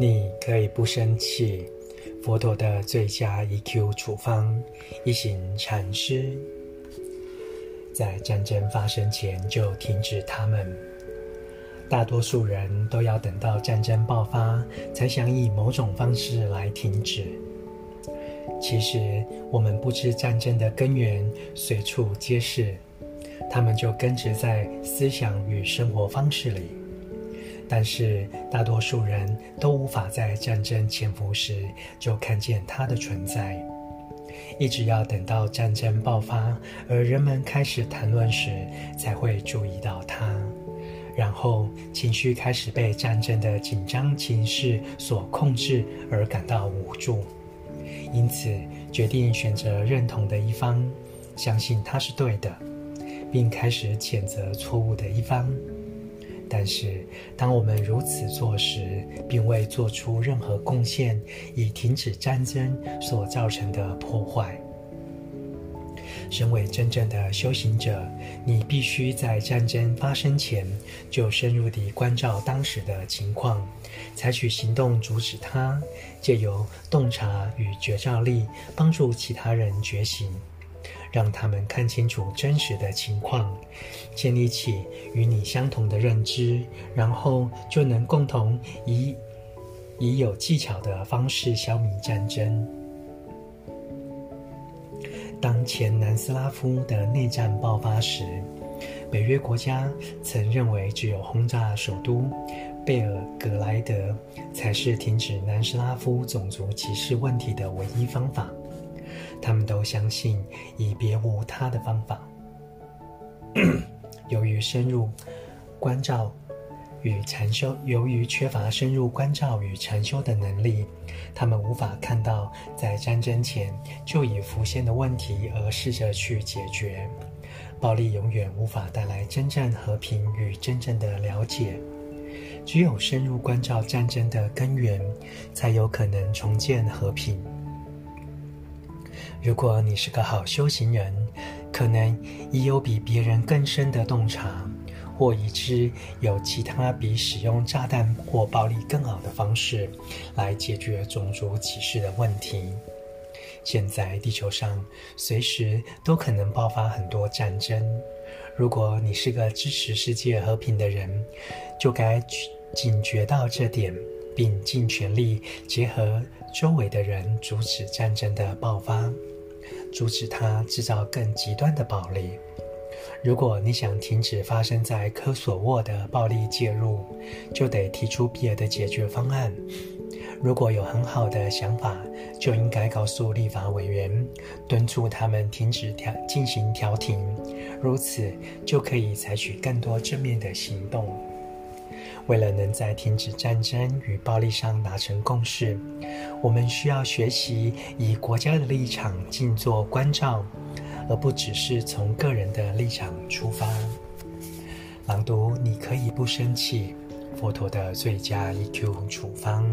你可以不生气。佛陀的最佳 EQ 处方：一行禅师，在战争发生前就停止它们。大多数人都要等到战争爆发，才想以某种方式来停止。其实，我们不知战争的根源随处皆是，它们就根植在思想与生活方式里。但是，大多数人都无法在战争潜伏时就看见它的存在，一直要等到战争爆发，而人们开始谈论时，才会注意到它。然后，情绪开始被战争的紧张情势所控制，而感到无助，因此决定选择认同的一方，相信他是对的，并开始谴责错误的一方。但是，当我们如此做时，并未做出任何贡献，以停止战争所造成的破坏。身为真正的修行者，你必须在战争发生前就深入地关照当时的情况，采取行动阻止它，借由洞察与觉照力帮助其他人觉醒。让他们看清楚真实的情况，建立起与你相同的认知，然后就能共同以以有技巧的方式消弭战争。当前南斯拉夫的内战爆发时，北约国家曾认为只有轰炸首都贝尔格莱德才是停止南斯拉夫种族歧视问题的唯一方法。他们都相信已别无他的方法。由于深入关照与禅修，由于缺乏深入关照与禅修的能力，他们无法看到在战争前就已浮现的问题而试着去解决。暴力永远无法带来真正和平与真正的了解。只有深入关照战争的根源，才有可能重建和平。如果你是个好修行人，可能已有比别人更深的洞察，或已知有其他比使用炸弹或暴力更好的方式来解决种族歧视的问题。现在地球上随时都可能爆发很多战争，如果你是个支持世界和平的人，就该警觉到这点，并尽全力结合周围的人，阻止战争的爆发。阻止它制造更极端的暴力。如果你想停止发生在科索沃的暴力介入，就得提出必要的解决方案。如果有很好的想法，就应该告诉立法委员，敦促他们停止调进行调停，如此就可以采取更多正面的行动。为了能在停止战争与暴力上达成共识，我们需要学习以国家的立场静坐关照，而不只是从个人的立场出发。朗读，你可以不生气。佛陀的最佳 EQ 处方。